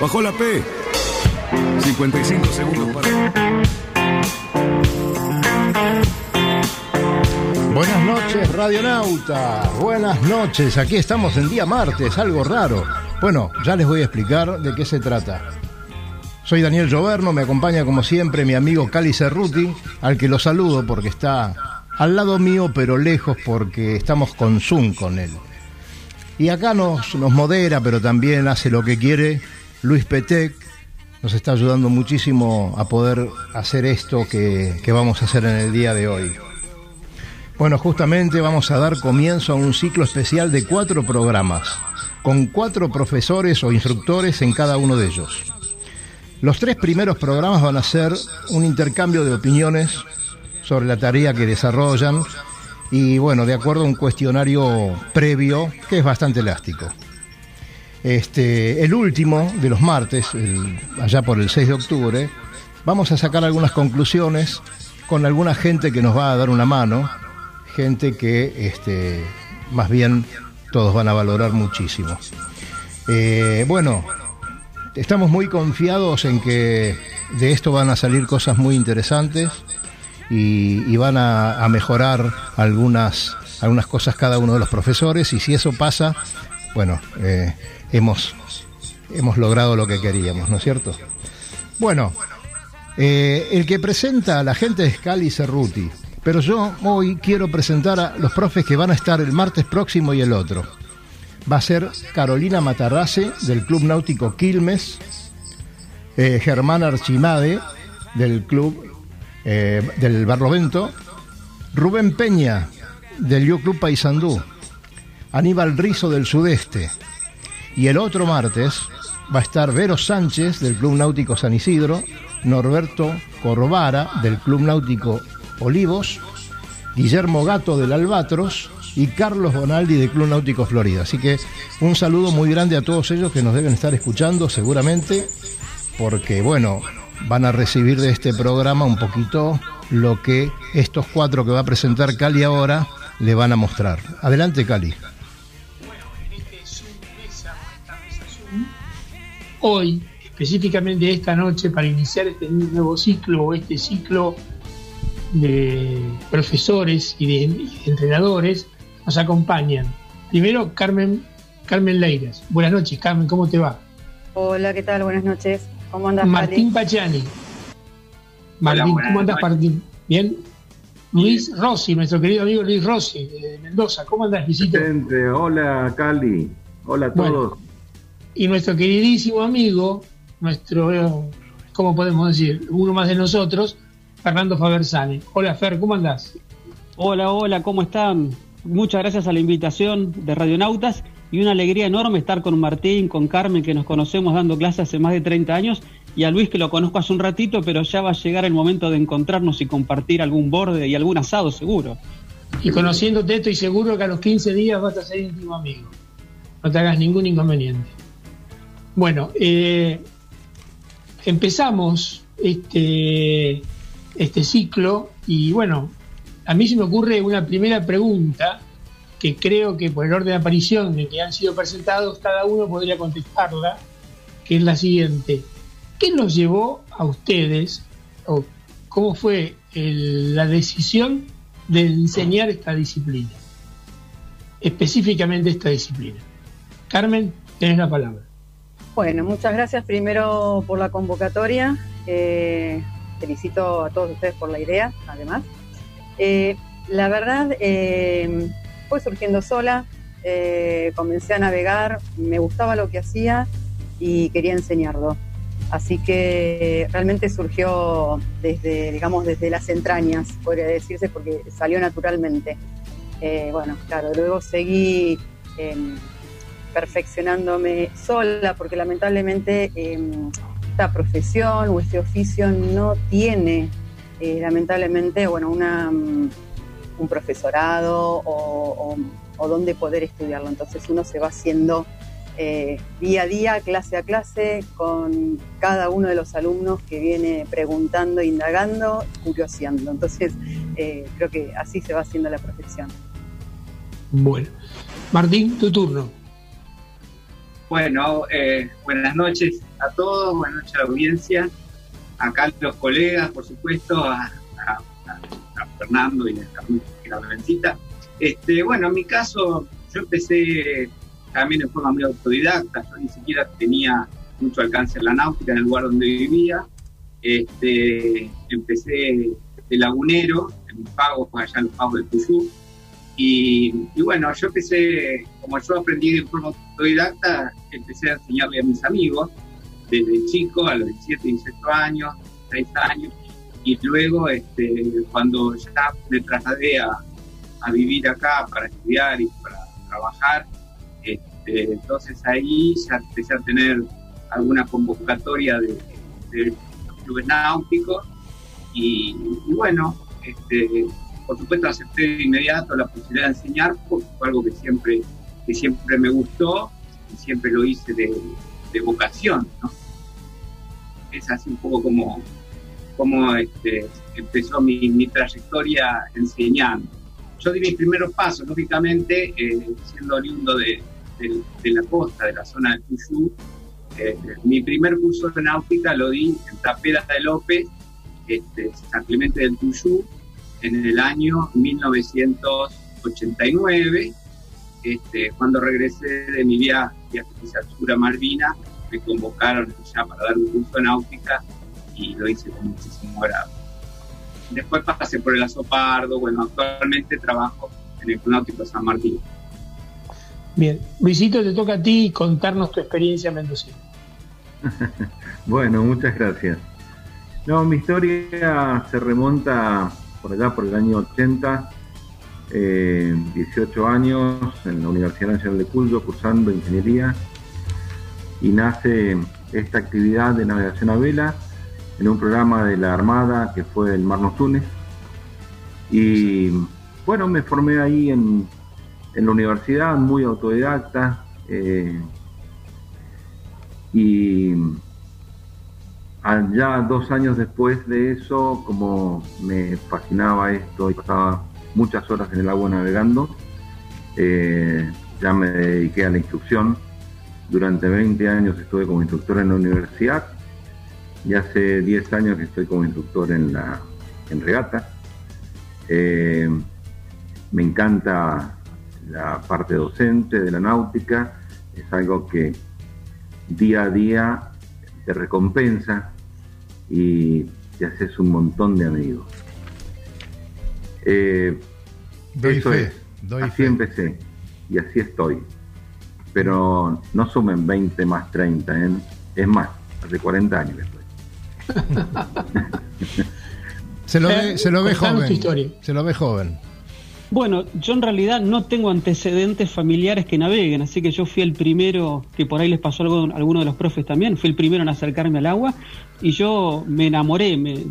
Bajó la P. 55 segundos para. Buenas noches, Radionauta. Buenas noches. Aquí estamos en día martes, algo raro. Bueno, ya les voy a explicar de qué se trata. Soy Daniel Lloverno, me acompaña como siempre mi amigo Cali Cerruti, al que lo saludo porque está al lado mío, pero lejos porque estamos con Zoom con él. Y acá nos, nos modera, pero también hace lo que quiere Luis Petec, nos está ayudando muchísimo a poder hacer esto que, que vamos a hacer en el día de hoy. Bueno, justamente vamos a dar comienzo a un ciclo especial de cuatro programas, con cuatro profesores o instructores en cada uno de ellos. Los tres primeros programas van a ser un intercambio de opiniones sobre la tarea que desarrollan y bueno, de acuerdo a un cuestionario previo que es bastante elástico. Este, el último de los martes, allá por el 6 de octubre, vamos a sacar algunas conclusiones con alguna gente que nos va a dar una mano, gente que este, más bien todos van a valorar muchísimo. Eh, bueno, estamos muy confiados en que de esto van a salir cosas muy interesantes y, van a, mejorar algunas, algunas cosas cada uno de los profesores y si eso pasa, bueno, eh, hemos, hemos logrado lo que queríamos, ¿no es cierto? Bueno, eh, el que presenta a la gente es Cali Cerruti, pero yo hoy quiero presentar a los profes que van a estar el martes próximo y el otro. Va a ser Carolina Matarrase del Club Náutico Quilmes, eh, Germán Archimade del Club eh, del Barlovento, Rubén Peña del Yo Club Paysandú, Aníbal Rizo del Sudeste, y el otro martes va a estar Vero Sánchez del Club Náutico San Isidro, Norberto Corvara del Club Náutico Olivos, Guillermo Gato del Albatros y Carlos Bonaldi del Club Náutico Florida. Así que un saludo muy grande a todos ellos que nos deben estar escuchando seguramente, porque bueno, van a recibir de este programa un poquito lo que estos cuatro que va a presentar Cali ahora le van a mostrar. Adelante, Cali. Hoy, específicamente esta noche, para iniciar este nuevo ciclo o este ciclo de profesores y de, entrenadores, nos acompañan. Primero, Carmen, Carmen Leiras. Buenas noches, Carmen, ¿cómo te va? Hola, ¿qué tal? Buenas noches. ¿Cómo andas, Martín Pachani. Martín, ¿cómo andas, Martín? ¿Bien? Luis Rossi, nuestro querido amigo Luis Rossi de Mendoza. ¿Cómo andas, Luisito? Hola, Cali. Hola a todos y nuestro queridísimo amigo, nuestro, ¿cómo podemos decir? Uno más de nosotros, Fernando Fabersani. Hola Fer, ¿cómo andás? Hola, hola, ¿cómo están? Muchas gracias a la invitación de Radionautas y una alegría enorme estar con Martín, con Carmen, que nos conocemos dando clases hace más de 30 años, y a Luis, que lo conozco hace un ratito, pero ya va a llegar el momento de encontrarnos y compartir algún borde y algún asado, seguro. Y conociéndote, estoy seguro que a los 15 días vas a ser íntimo amigo. No te hagas ningún inconveniente. Bueno, eh, empezamos este, este ciclo y bueno, a mí se me ocurre una primera pregunta que creo que por el orden de aparición de que han sido presentados, cada uno podría contestarla, que es la siguiente. ¿Qué nos llevó a ustedes, o cómo fue la decisión de enseñar esta disciplina? Específicamente esta disciplina. Carmen, tenés la palabra. Bueno, muchas gracias primero por la convocatoria. Eh, felicito a todos ustedes por la idea, además. Eh, la verdad, eh, fue surgiendo sola, comencé a navegar, me gustaba lo que hacía y quería enseñarlo. Así que realmente surgió desde, digamos, desde las entrañas, podría decirse, porque salió naturalmente. bueno, claro, luego seguí perfeccionándome sola, porque lamentablemente em, esta profesión o este oficio no tiene, eh, lamentablemente, bueno, una, mm, un profesorado o, o, donde poder estudiarlo. Entonces uno se va haciendo eh, día a día, clase a clase, con cada uno de los alumnos que viene preguntando, indagando, curioseando. Entonces eh, creo que así se va haciendo la profesión. Bueno, Martín, tu turno. Bueno, eh, buenas noches a todos, buenas noches a la audiencia, acá los colegas, por supuesto, a, Fernando y a la Belencita. Este, bueno, en mi caso, yo empecé también en forma muy autodidacta, yo ni siquiera tenía mucho alcance en la náutica en el lugar donde vivía. Este, empecé de lagunero, en mis pagos, allá en los pagos de Tuyú. Y, bueno, yo empecé, como yo aprendí de forma autodidacta, empecé a enseñarle a mis amigos, desde chico, a los 17, 18 años, 30 años, y luego este, cuando ya me trasladé a, a vivir acá para estudiar y para trabajar, este, entonces ahí ya empecé a tener alguna convocatoria de, los clubes náuticos y, bueno, este, por supuesto acepté de inmediato la posibilidad de enseñar, porque fue algo que siempre, que siempre me gustó y siempre lo hice de, vocación, ¿no? Es así un poco como, como este, empezó mi, mi trayectoria enseñando yo di mis primeros pasos, lógicamente, eh, siendo oriundo de, la costa, de la zona de Tuyú. Eh, mi primer curso de náutica lo di en Tapera de López, este, San Clemente del Tuyú, en el año 1989. Este, cuando regresé de mi viaje, a Malvina, me convocaron ya para dar un curso de náutica y lo hice con muchísimo grado. Después pasé por el Azopardo, bueno, actualmente trabajo en el Náutico San Martín. Bien, Luisito, te toca a ti contarnos tu experiencia en Mendoza. bueno, muchas gracias. No, mi historia se remonta por allá, por el año 80, 18 eh, años en la Universidad Nacional de Cuyo, cursando ingeniería, y nace esta actividad de navegación a vela en un programa de la Armada que fue el Mar Túnez. Y bueno, me formé ahí en, la universidad, muy autodidacta. Eh, y ya dos años después de eso, como me fascinaba esto y pasaba muchas horas en el agua navegando, eh, ya me dediqué a la instrucción. Durante 20 años estuve como instructor en la universidad y hace 10 años que estoy como instructor en, la, en regata. Eh, me encanta la parte docente de la náutica, es algo que día a día te recompensa y te haces un montón de amigos. Eh, doy fe, así empecé y así estoy. Pero no sumen 20 más 30, ¿eh? es más, hace 40 años se lo ve, se lo ve joven. Se lo ve joven. Bueno, yo en realidad no tengo antecedentes familiares que naveguen, así que yo fui el primero, que por ahí les pasó algo a alguno de los profes también, fui el primero en acercarme al agua y yo me enamoré, me,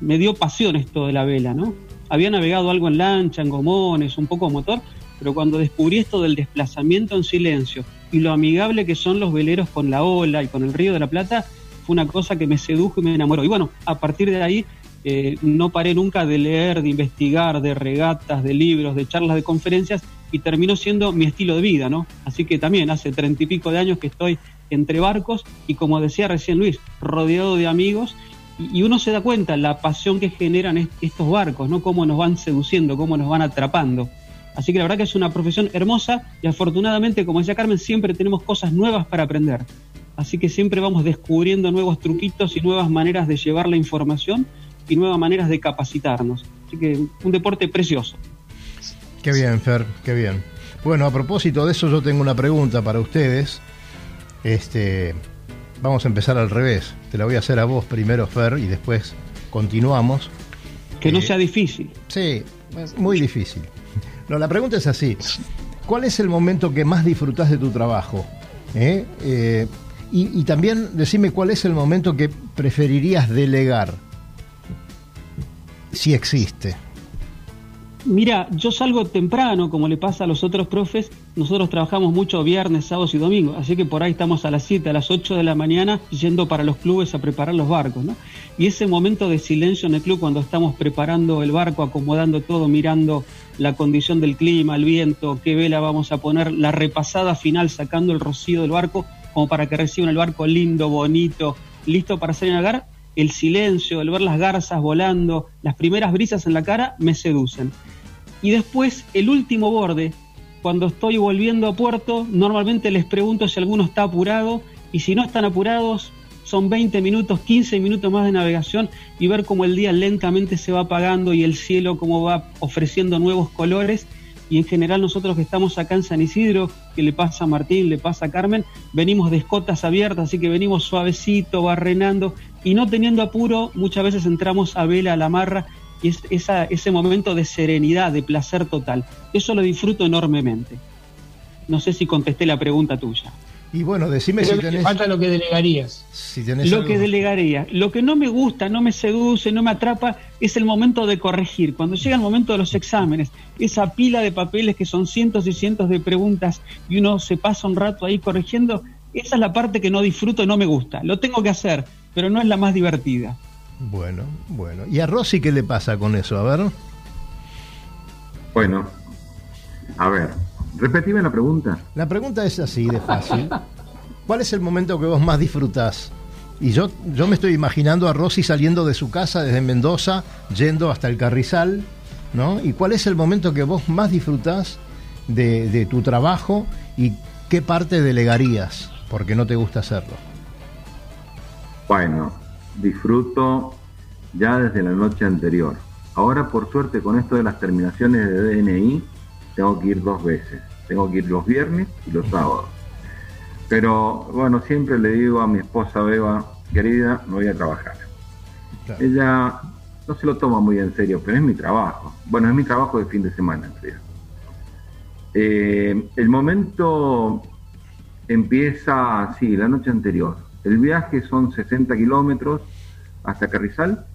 me dio pasión esto de la vela, ¿no? Había navegado algo en lancha, en gomones, un poco motor, pero cuando descubrí esto del desplazamiento en silencio y lo amigable que son los veleros con la ola y con el río de la Plata, fue una cosa que me sedujo y me enamoró. Y bueno, a partir de ahí eh, no paré nunca de leer, de investigar, de regatas, de libros, de charlas, de conferencias y terminó siendo mi estilo de vida, ¿no? Así que también hace treinta y pico de años que estoy entre barcos y como decía recién Luis, rodeado de amigos y uno se da cuenta la pasión que generan estos barcos, ¿no? Cómo nos van seduciendo, cómo nos van atrapando. Así que la verdad que es una profesión hermosa y afortunadamente, como decía Carmen, siempre tenemos cosas nuevas para aprender. Así que siempre vamos descubriendo nuevos truquitos y nuevas maneras de llevar la información y nuevas maneras de capacitarnos. Así que un deporte precioso. Qué bien, Fer, qué bien. Bueno, a propósito de eso, yo tengo una pregunta para ustedes. Este, vamos a empezar al revés. Te la voy a hacer a vos primero, Fer, y después continuamos. Que no eh, sea difícil. Sí, muy difícil. No, la pregunta es así. ¿Cuál es el momento que más disfrutás de tu trabajo? ¿Eh? eh y, también decime cuál es el momento que preferirías delegar, si existe. Mira, yo salgo temprano, como le pasa a los otros profes. Nosotros trabajamos mucho viernes, sábados y domingos, así que por ahí estamos a las 7, a las 8 de la mañana yendo para los clubes a preparar los barcos, ¿no? Y ese momento de silencio en el club cuando estamos preparando el barco, acomodando todo, mirando la condición del clima, el viento, qué vela vamos a poner, la repasada final sacando el rocío del barco, como para que reciban el barco lindo, bonito, listo para salir a navegar, el silencio, el ver las garzas volando, las primeras brisas en la cara, me seducen. Y después, el último borde, cuando estoy volviendo a puerto, normalmente les pregunto si alguno está apurado y si no están apurados, son 20 minutos, 15 minutos más de navegación y ver cómo el día lentamente se va apagando y el cielo cómo va ofreciendo nuevos colores. Y en general nosotros que estamos acá en San Isidro, que le pasa a Martín, le pasa a Carmen, venimos de escotas abiertas, así que venimos suavecito, barrenando y no teniendo apuro, muchas veces entramos a vela a la marra y es esa, ese momento de serenidad, de placer total. Eso lo disfruto enormemente. No sé si contesté la pregunta tuya. Y bueno, decime si tenés... Falta lo que delegarías. Si tenés Lo algo- que delegaría. Lo que no me gusta, no me seduce, no me atrapa, es el momento de corregir. Cuando llega el momento de los exámenes, esa pila de papeles que son cientos y cientos de preguntas y uno se pasa un rato ahí corrigiendo, esa es la parte que no disfruto y no me gusta. Lo tengo que hacer, pero no es la más divertida. Bueno, bueno. ¿Y a Rosy qué le pasa con eso? A ver. Bueno, a ver, repetime la pregunta. La pregunta es así de fácil. ¿Cuál es el momento que vos más disfrutás? Y yo, yo me estoy imaginando a Rosy saliendo de su casa desde Mendoza, yendo hasta el Carrizal, ¿no? ¿Y cuál es el momento que vos más disfrutás de, de tu trabajo y qué parte delegarías? Porque no te gusta hacerlo. Bueno, disfruto ya desde la noche anterior. Ahora, por suerte, con esto de las terminaciones de DNI, tengo que ir dos veces. Tengo que ir los viernes y los sábados. Pero bueno, siempre le digo a mi esposa Beba, querida, no voy a trabajar. Claro. Ella no se lo toma muy en serio, pero es mi trabajo. Bueno, es mi trabajo de fin de semana, en realidad. Eh, el momento empieza, sí, la noche anterior. El viaje son 60 kilómetros hasta Carrizal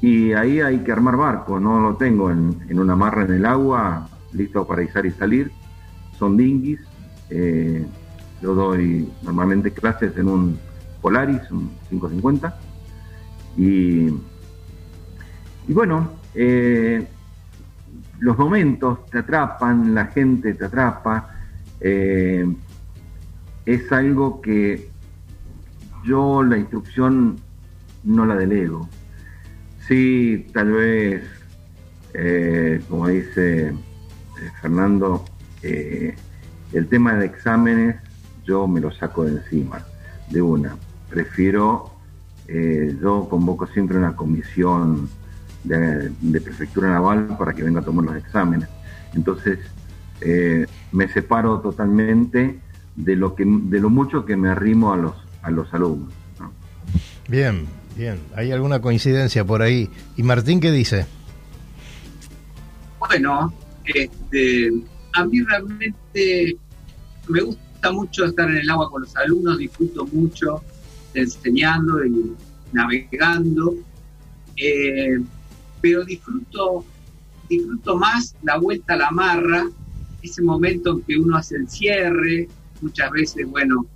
y ahí hay que armar barco. No lo tengo en, una marra en el agua, listo para izar y salir. Son dinghies. eh, yo doy normalmente clases en un Polaris, un 550. Y, y bueno, eh, los momentos te atrapan, la gente te atrapa. eh, es algo que yo la instrucción no la delego. Sí, tal vez, eh, como dice eh, Fernando, eh, el tema de exámenes yo me lo saco de encima, de una. Prefiero, yo convoco siempre una comisión de, prefectura naval para que venga a tomar los exámenes. Entonces, me separo totalmente de lo que de lo mucho que me arrimo a los a los alumnos. ¿no? Bien, bien. ¿Hay alguna coincidencia por ahí? ¿Y Martín qué dice? Bueno, este, a mí realmente me gusta mucho estar en el agua con los alumnos, disfruto mucho enseñando y navegando, eh, pero disfruto, disfruto más la vuelta a la marra, ese momento en que uno hace el cierre, muchas veces, bueno,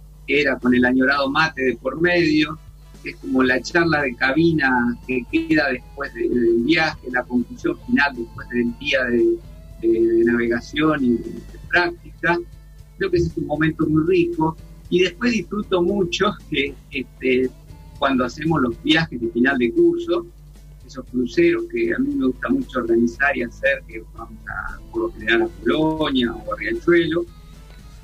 era con el añorado mate de por medio, que es como la charla de cabina que queda después de- del viaje, la conclusión final después del día de, navegación y de práctica. Creo que ese es un momento muy rico. Y después disfruto mucho que este, cuando hacemos los viajes de final de curso, esos cruceros que a mí me gusta mucho organizar y hacer, que vamos a, por lo general a Polonia o a Riachuelo,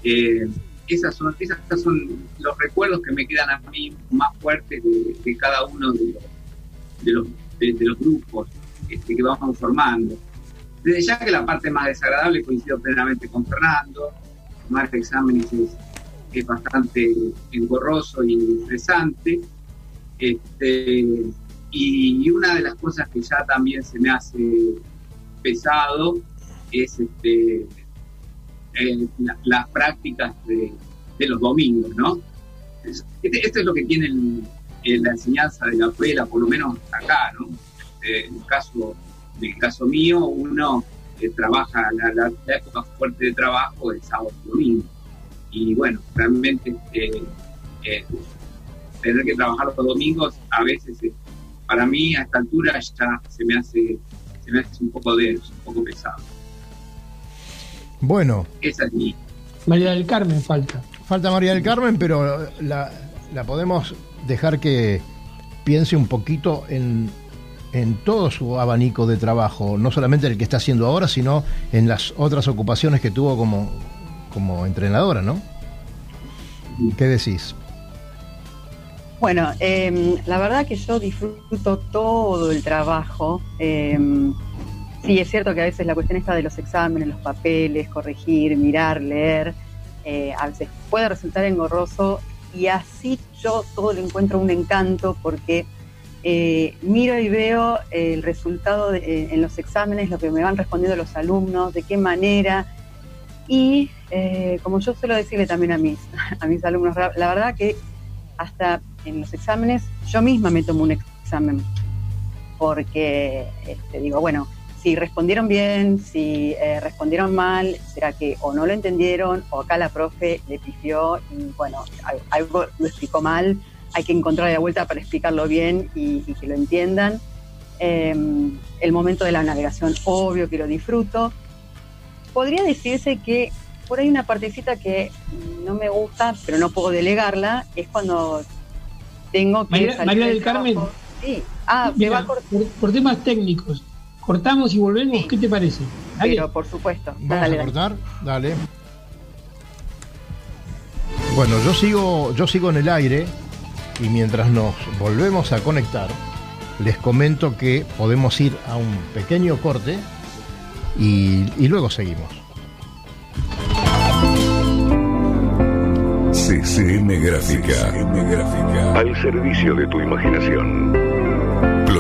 eh, esas son, esas son los recuerdos que me quedan a mí más fuertes de, cada uno de los, de los, grupos este, que vamos formando. Desde ya que la parte más desagradable coincido plenamente con Fernando, tomar exámenes es, bastante engorroso y estresante. Este, y una de las cosas que ya también se me hace pesado es este, eh, la- las prácticas de, de los domingos, ¿no? Es- Este, esto es lo que tiene el- el- la enseñanza de la vela, por lo menos acá, ¿no? Eh, en el caso, en el caso mío, uno eh, trabaja, la, la- la época fuerte de trabajo es sábado y domingo. Y bueno, realmente eh, eh, tener que trabajar los domingos a veces eh, para mí a esta altura ya se me hace se me hace un poco denso, un poco pesado. Bueno, es mi María del Carmen falta. falta María del Carmen, pero la, la podemos dejar que piense un poquito en, en todo su abanico de trabajo, no solamente el que está haciendo ahora, sino en las otras ocupaciones que tuvo como, como entrenadora, ¿no? ¿Qué decís? Bueno, em, la verdad que yo disfruto todo el trabajo. Em, sí, es cierto que a veces la cuestión está de los exámenes, los papeles, corregir, mirar, leer, eh, a veces puede resultar engorroso y así yo todo lo encuentro un encanto porque eh, miro y veo el resultado eh, en los exámenes, lo que me van respondiendo los alumnos, de qué manera. Y como yo suelo decirle también a mis, a mis alumnos, la verdad que hasta en los exámenes, yo misma me tomo un examen, porque este, digo, bueno, si respondieron bien, si eh, respondieron mal, será que o no lo entendieron o acá la profe le pifió y bueno, algo lo explicó mal, hay que encontrar la vuelta para explicarlo bien y, que lo entiendan. Em, el momento de la navegación, obvio que lo disfruto. Podría decirse que por ahí una partecita que no me gusta, pero no puedo delegarla, es cuando tengo que María, María del Carmen. Sí. Ah, va por, temas técnicos. Cortamos y volvemos, ¿qué te parece? Pero por supuesto. Vamos a cortar, dale. Bueno, yo sigo, yo sigo en el aire y mientras nos volvemos a conectar, les comento que podemos ir a un pequeño corte y, y luego seguimos. CCM Gráfica. Gráfica. Al servicio de tu imaginación.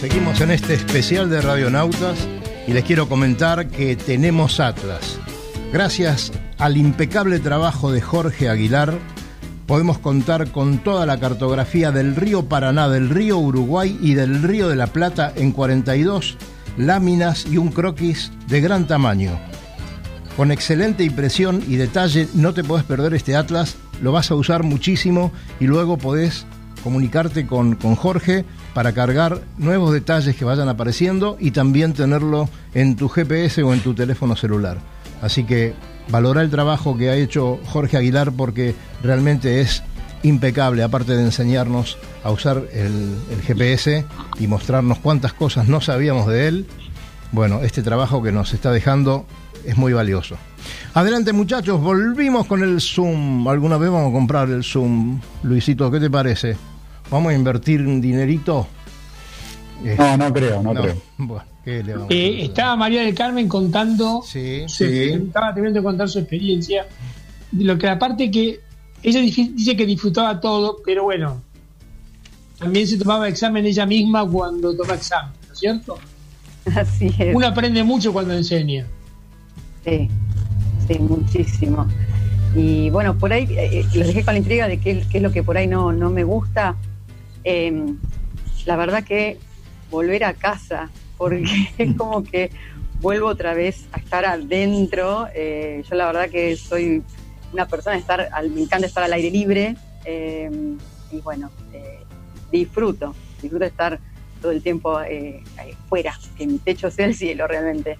seguimos en este especial de Radionautas y les quiero comentar que tenemos Atlas. Gracias al impecable trabajo de Jorge Aguilar, podemos contar con toda la cartografía del río Paraná, del río Uruguay y del río de la Plata en 42 láminas y un croquis de gran tamaño. Con excelente impresión y detalle, no te podés perder este atlas, lo vas a usar muchísimo y luego podés comunicarte con, con Jorge para cargar nuevos detalles que vayan apareciendo y también tenerlo en tu GPS o en tu teléfono celular. Así que valora el trabajo que ha hecho Jorge Aguilar porque realmente es impecable, aparte de enseñarnos a usar el, el, GPS y mostrarnos cuántas cosas no sabíamos de él. Bueno, este trabajo que nos está dejando es muy valioso. Adelante muchachos, volvimos con el Zoom. ¿Alguna vez vamos a comprar el Zoom? Luisito, ¿qué te parece? ¿Vamos a invertir un dinerito? No, no creo, no, creo. Eh, estaba María del Carmen contando, sí, sí. estaba teniendo que contar su experiencia. Lo que aparte que ella dice que disfrutaba todo, pero bueno, también se tomaba examen ella misma cuando toma examen, ¿no es cierto? Así es. Uno aprende mucho cuando enseña. Sí, muchísimo. Y bueno, por ahí eh, los dejé con la intriga de qué, es lo que por ahí no, no me gusta. Em, la verdad que volver a casa, porque es como que vuelvo otra vez a estar adentro. Eh, yo la verdad que soy una persona, estar me encanta estar al aire libre em, y bueno, eh, disfruto, disfruto estar todo el tiempo eh, fuera, que mi techo sea el cielo realmente.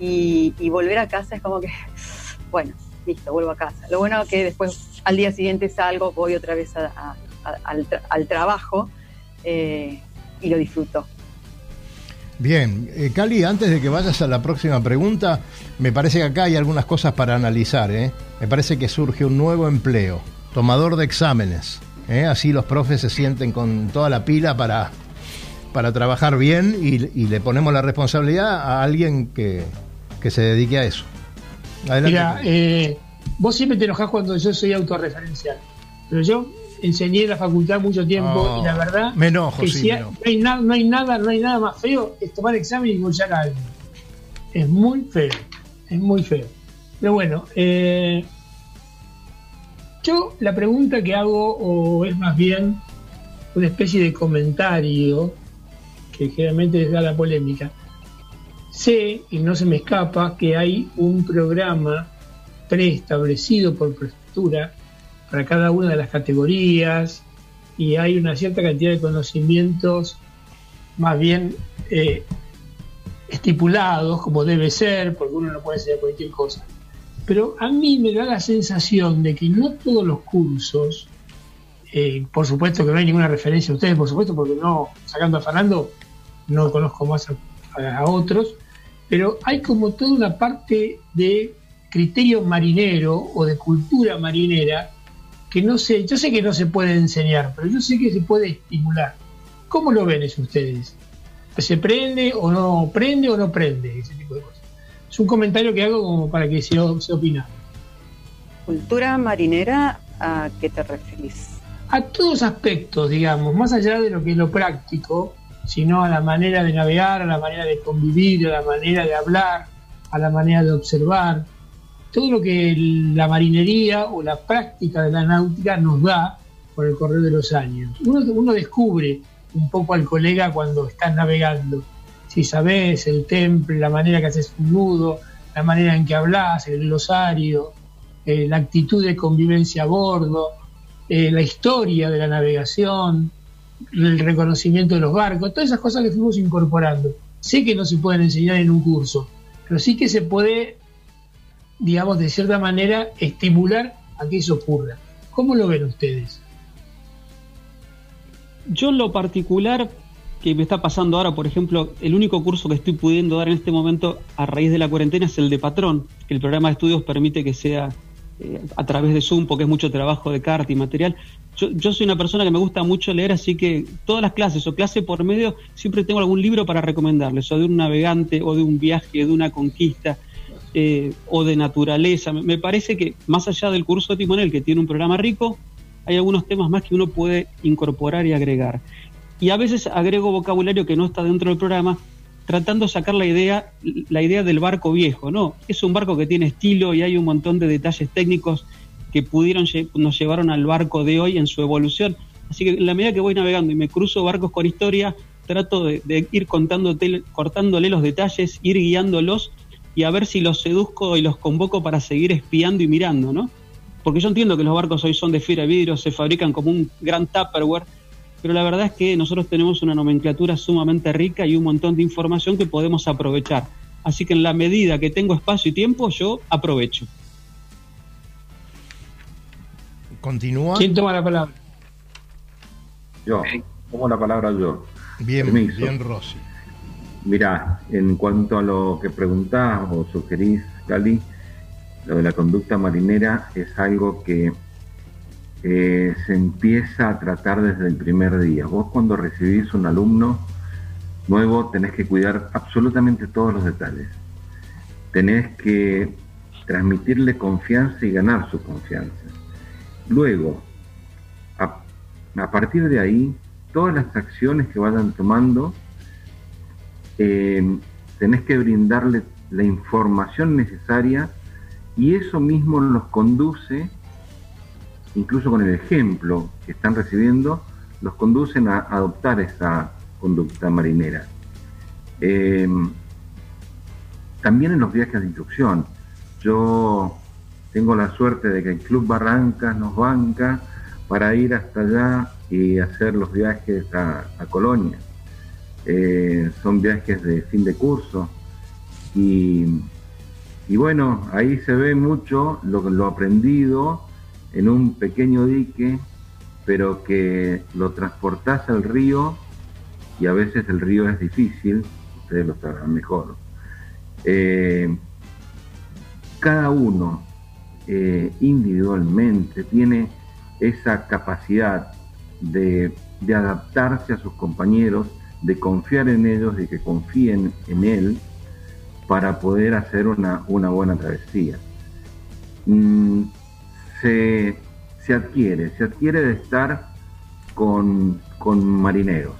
Y, volver a casa es como que, bueno, listo, vuelvo a casa. Lo bueno es que después al día siguiente salgo, voy otra vez al, trabajo y lo disfruto. Bien, eh, Cali, antes de que vayas a la próxima pregunta, me parece que acá hay algunas cosas para analizar. ¿eh? Me parece que surge un nuevo empleo, tomador de exámenes. ¿eh? Así los profes se sienten con toda la pila para, para trabajar bien y, le ponemos la responsabilidad a alguien que, que se dedique a eso. Mira, eh, vos siempre te enojás cuando yo soy autorreferencial, pero yo enseñé en la facultad mucho tiempo y la verdad me enojo, sí, No, hay nada, no hay nada, no hay nada más feo es tomar examen y bollar a alguien. Es muy feo, es muy feo. Pero bueno, eh, yo la pregunta que hago, o es más bien una especie de comentario, que generalmente da la polémica, sé, y no se me escapa, que hay un programa preestablecido por prefectura para cada una de las categorías y hay una cierta cantidad de conocimientos más bien eh, estipulados como debe ser, porque uno no puede ser cualquier cosa. Pero a mí me da la sensación de que no todos los cursos, eh, por supuesto que no hay ninguna referencia a ustedes, por supuesto, porque no, sacando a Fernando, no conozco más a otros, pero hay como toda una parte de criterio marinero o de cultura marinera que no sé, yo sé que no se puede enseñar, pero yo sé que se puede estimular. ¿Cómo lo ven eso ustedes? ¿Se prende o no prende o no prende? Ese tipo de cosas. Es un comentario que hago como para que se, se opine. ¿Cultura marinera a qué te refieres? A todos aspectos, digamos, más allá de lo que es lo práctico, sino a la manera de navegar, a la manera de convivir, a la manera de hablar, a la manera de observar, todo lo que la marinería o la práctica de la náutica nos da por el correr de los años. Uno, descubre un poco al colega cuando estás navegando. Si sabes el temple, la manera que haces un nudo, la manera en que hablas, el glosario, eh, la actitud de convivencia a bordo, eh, la historia de la navegación, el reconocimiento de los barcos, todas esas cosas que fuimos incorporando. Sé que no se pueden enseñar en un curso, pero sí que se puede digamos, de cierta manera, estimular a que eso ocurra. ¿Cómo lo ven ustedes? Yo en lo particular que me está pasando ahora, por ejemplo, el único curso que estoy pudiendo dar en este momento a raíz de la cuarentena es el de patrón, que el programa de estudios permite que sea eh, a través de Zoom, porque es mucho trabajo de carta y material. Yo, yo, soy una persona que me gusta mucho leer, así que todas las clases o clase por medio siempre tengo algún libro para recomendarles, o de un navegante, o de un viaje, de una conquista. Eh, o de naturaleza. Me parece que más allá del curso de timonel, que tiene un programa rico, hay algunos temas más que uno puede incorporar y agregar. Y a veces agrego vocabulario que no está dentro del programa, tratando de sacar la idea, la idea del barco viejo, ¿no? Es un barco que tiene estilo y hay un montón de detalles técnicos que pudieron nos llevaron al barco de hoy en su evolución. Así que en la medida que voy navegando y me cruzo barcos con historia, trato de, ir cortándole los detalles, ir guiándolos y a ver si los seduzco y los convoco para seguir espiando y mirando, ¿no? Porque yo entiendo que los barcos hoy son de fibra de vidrio, se fabrican como un gran Tupperware, pero la verdad es que nosotros tenemos una nomenclatura sumamente rica y un montón de información que podemos aprovechar. Así que en la medida que tengo espacio y tiempo, yo aprovecho. Continúa. ¿Quién toma la palabra? Yo, tomo la palabra yo. Bien, bien, Rosy. Mira, en cuanto a lo que preguntás o sugerís, Cali, lo de la conducta marinera es algo que se empieza a tratar desde el primer día. Vos cuando recibís un alumno nuevo tenés que cuidar absolutamente todos los detalles. Tenés que transmitirle confianza y ganar su confianza. Luego, a, a partir de ahí, todas las acciones que vayan tomando, eh, tenés que brindarle la información necesaria y eso mismo los conduce, incluso con el ejemplo que están recibiendo, los conducen a adoptar esa conducta marinera. Eh, también en los viajes de instrucción. Yo tengo la suerte de que el Club Barrancas nos banca para ir hasta allá y hacer los viajes a Colonia. Eh, son viajes de fin de curso y, bueno, ahí se ve mucho lo, lo aprendido en un pequeño dique, pero que lo transportás al río y a veces el río es difícil, ustedes lo sabrán mejor. Eh, cada uno eh, individualmente tiene esa capacidad de, adaptarse a sus compañeros de confiar en ellos, de que confíen en él para poder hacer una, buena travesía. Mm, se, adquiere, se adquiere de estar con, con marineros.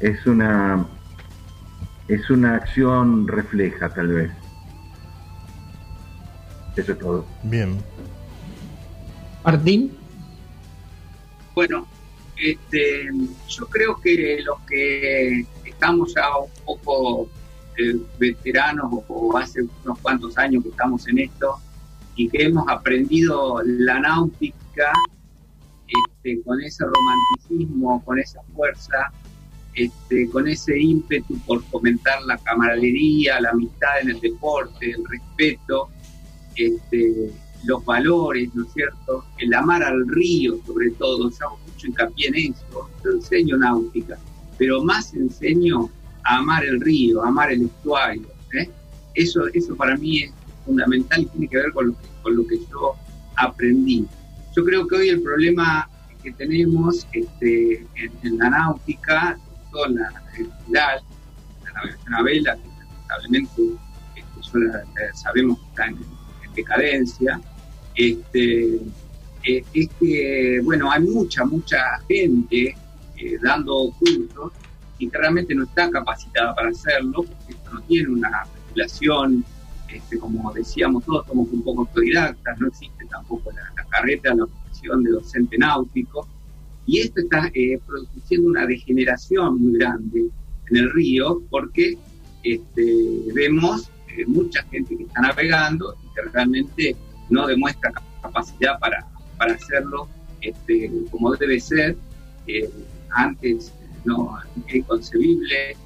Es una, es una acción refleja tal vez. Eso es todo. Bien. Martín. Bueno, este, yo creo que los que estamos ya un poco eh, veteranos o, hace unos cuantos años que estamos en esto y que hemos aprendido la náutica este, con ese romanticismo, con esa fuerza, este, con ese ímpetu por fomentar la camaradería, la amistad en el deporte, el respeto, este, los valores, ¿no es cierto? El amar al río, sobre todo, yo hago mucho hincapié en eso. Yo enseño náutica, pero más enseño a amar el río, a amar el estuario. ¿eh? Eso, eso para mí es fundamental y tiene que ver con lo que, con lo que yo aprendí. Yo creo que hoy el problema que tenemos este, en, la náutica, todo en la, la, la vela, que lamentablemente este, sabemos que está en decadencia, este, eh, es que, bueno, hay mucha, mucha gente eh, dando cursos y que realmente no está capacitada para hacerlo, porque esto no tiene una regulación, este, como decíamos todos, somos un poco autodidactas, no existe tampoco la, carreta, la profesión de docente náutico, y esto está eh, produciendo una degeneración muy grande en el río, porque este, vemos mucha gente que está navegando y que realmente no demuestra capacidad para, para hacerlo este, como debe ser. Eh, antes no es inconcebible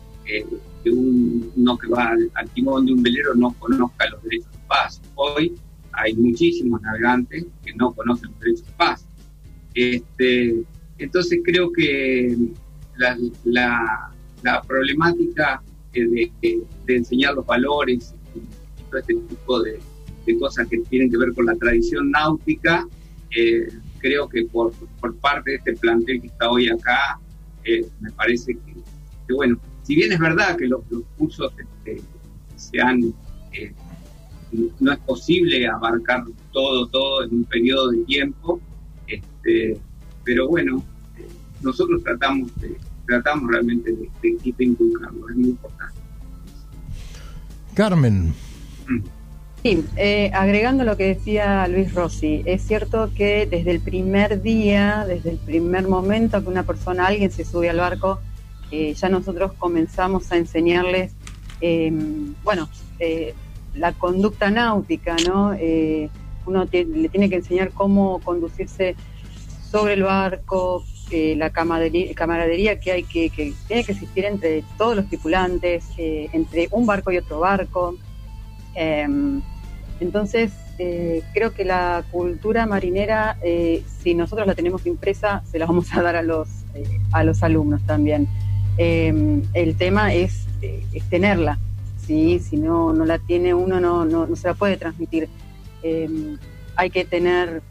eh, que uno que va al, timón de un velero no conozca los derechos de paz. Hoy hay muchísimos navegantes que no conocen los derechos de paz. Este, entonces creo que la, problemática de, de, enseñar los valores este tipo de, cosas que tienen que ver con la tradición náutica, eh, creo que por, parte de este plantel que está hoy acá, eh, me parece que, bueno, si bien es verdad que los, cursos este, se han, eh, no es posible abarcar todo, todo en un periodo de tiempo, este, pero bueno, nosotros tratamos de, tratamos realmente de, de, de inculcarlo, es muy importante. Carmen, Sí, eh, agregando lo que decía Luis Rossi, es cierto que desde el primer día, desde el primer momento que una persona, alguien se sube al barco, eh, ya nosotros comenzamos a enseñarles, em, bueno, eh, la conducta náutica, ¿no? uno le tiene que enseñar cómo conducirse sobre el barco, la camaradería, que hay que, que tiene que existir entre todos los tripulantes, entre un barco y otro barco. Em, entonces, eh, creo que la cultura marinera, eh, si nosotros la tenemos impresa, se la vamos a dar a los, eh, a los alumnos también. Em, el tema es, tenerla, ¿sí? si no, no la tiene uno, no, no, no se la puede transmitir. Em, hay que tener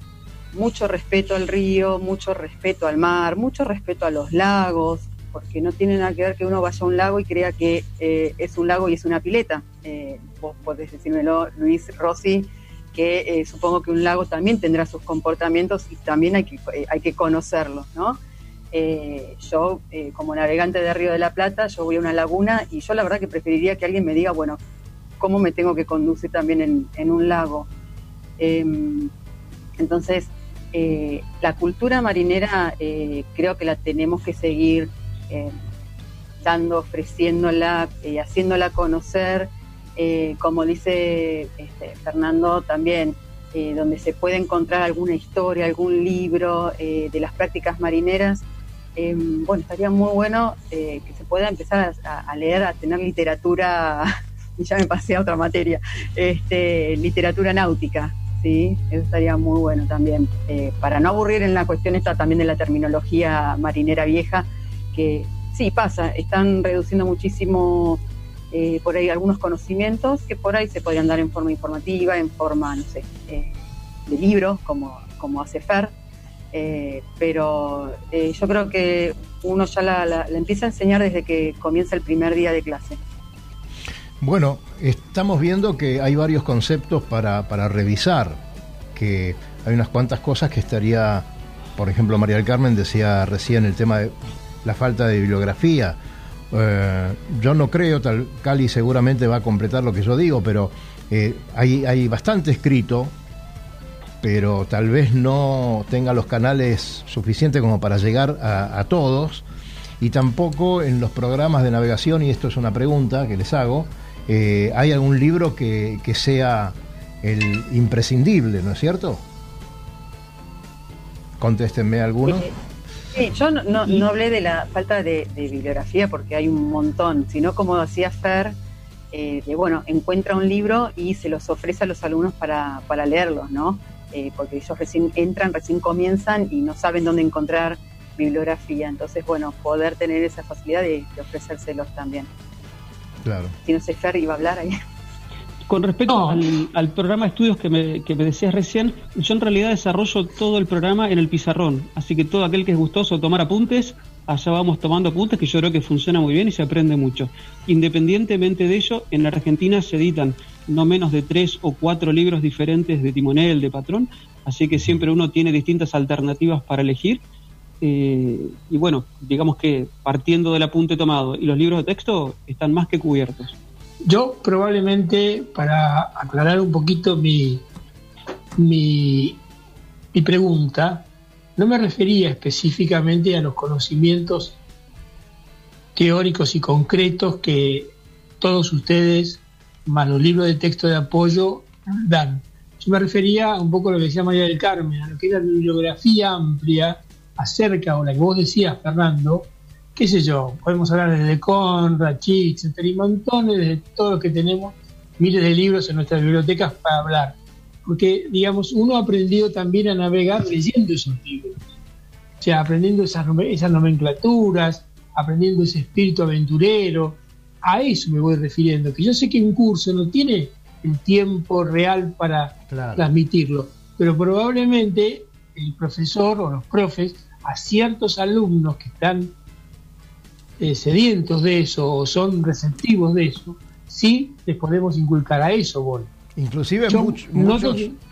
mucho respeto al río, mucho respeto al mar, mucho respeto a los lagos, porque no tiene nada que ver que uno vaya a un lago y crea que eh, es un lago y es una pileta. Eh, vos podés decírmelo, Luis Rossi, que eh, supongo que un lago también tendrá sus comportamientos y también hay que, hay que conocerlos, ¿no? Yo, como navegante de Río de la Plata, yo voy a una laguna y yo la verdad que preferiría que alguien me diga, bueno, cómo me tengo que conducir también en, un lago. Em, entonces, la cultura marinera creo que la tenemos que seguir eh, dando, ofreciéndola, eh, haciéndola conocer, eh, como dice este, Fernando también, donde se puede encontrar alguna historia, algún libro de las prácticas marineras. Bueno, estaría muy bueno que se pueda empezar a, leer, a tener literatura, y ya me pasé a otra materia, este, literatura náutica, ¿sí? Eso estaría muy bueno también, para no aburrir en la cuestión esta también de la terminología marinera vieja, que sí pasa, están reduciendo muchísimo eh, por ahí algunos conocimientos que por ahí se podrían dar en forma informativa, en forma, no sé, eh, de libros, como, como hace Fer, eh, pero yo creo que uno ya la, empieza a enseñar desde que comienza el primer día de clase. Bueno, estamos viendo que hay varios conceptos para, para revisar, que hay unas cuantas cosas que estaría, por ejemplo, María del Carmen decía recién el tema de la falta de bibliografía. Eh, yo no creo, tal Cali seguramente va a completar lo que yo digo, pero eh, hay, hay bastante escrito, pero tal vez no tenga los canales suficientes como para llegar a todos, y tampoco en los programas de navegación, y esto es una pregunta que les hago, eh, ¿hay algún libro que, sea el imprescindible, ¿no es cierto? Contéstenme alguno. Eh, sí, yo no, hablé de la falta de, bibliografía porque hay un montón, sino como decía Fer, eh, bueno, encuentra un libro y se los ofrece a los alumnos para, para leerlos, ¿no? Porque ellos recién entran, recién comienzan y no saben dónde encontrar bibliografía. Entonces, bueno, poder tener esa facilidad de ofrecérselos también. Claro. Si no sé, Fer iba a hablar ahí. Con respecto al, programa de estudios que me, que me decías recién, yo en realidad desarrollo todo el programa en el pizarrón, así que todo aquel que es gustoso tomar apuntes, allá vamos tomando apuntes que yo creo que funciona muy bien y se aprende mucho. Independientemente de ello, en la Argentina se editan no menos de tres o cuatro libros diferentes de timonel, de patrón, así que siempre uno tiene distintas alternativas para elegir eh, y bueno, digamos que partiendo del apunte tomado y los libros de texto están más que cubiertos. Yo probablemente, para aclarar un poquito mi, mi, mi pregunta, no me refería específicamente a los conocimientos teóricos y concretos que todos ustedes, más los libros de texto de apoyo, dan. Yo me refería un poco a lo que decía María del Carmen, a lo que es la bibliografía amplia acerca, o la que vos decías, Fernando, qué sé yo, podemos hablar desde Conrad, etcétera, y montones de todo lo que tenemos, miles de libros en nuestras bibliotecas para hablar. Porque, digamos, uno ha aprendido también a navegar leyendo esos libros. O sea, aprendiendo esas, esas nomenclaturas, aprendiendo ese espíritu aventurero. A eso me voy refiriendo, que yo sé que un curso no tiene el tiempo real para transmitirlo, pero probablemente el profesor o los profes a ciertos alumnos que están eh, sedientos de eso o son receptivos de eso, sí les podemos inculcar a eso, Bon. Inclusive muchos,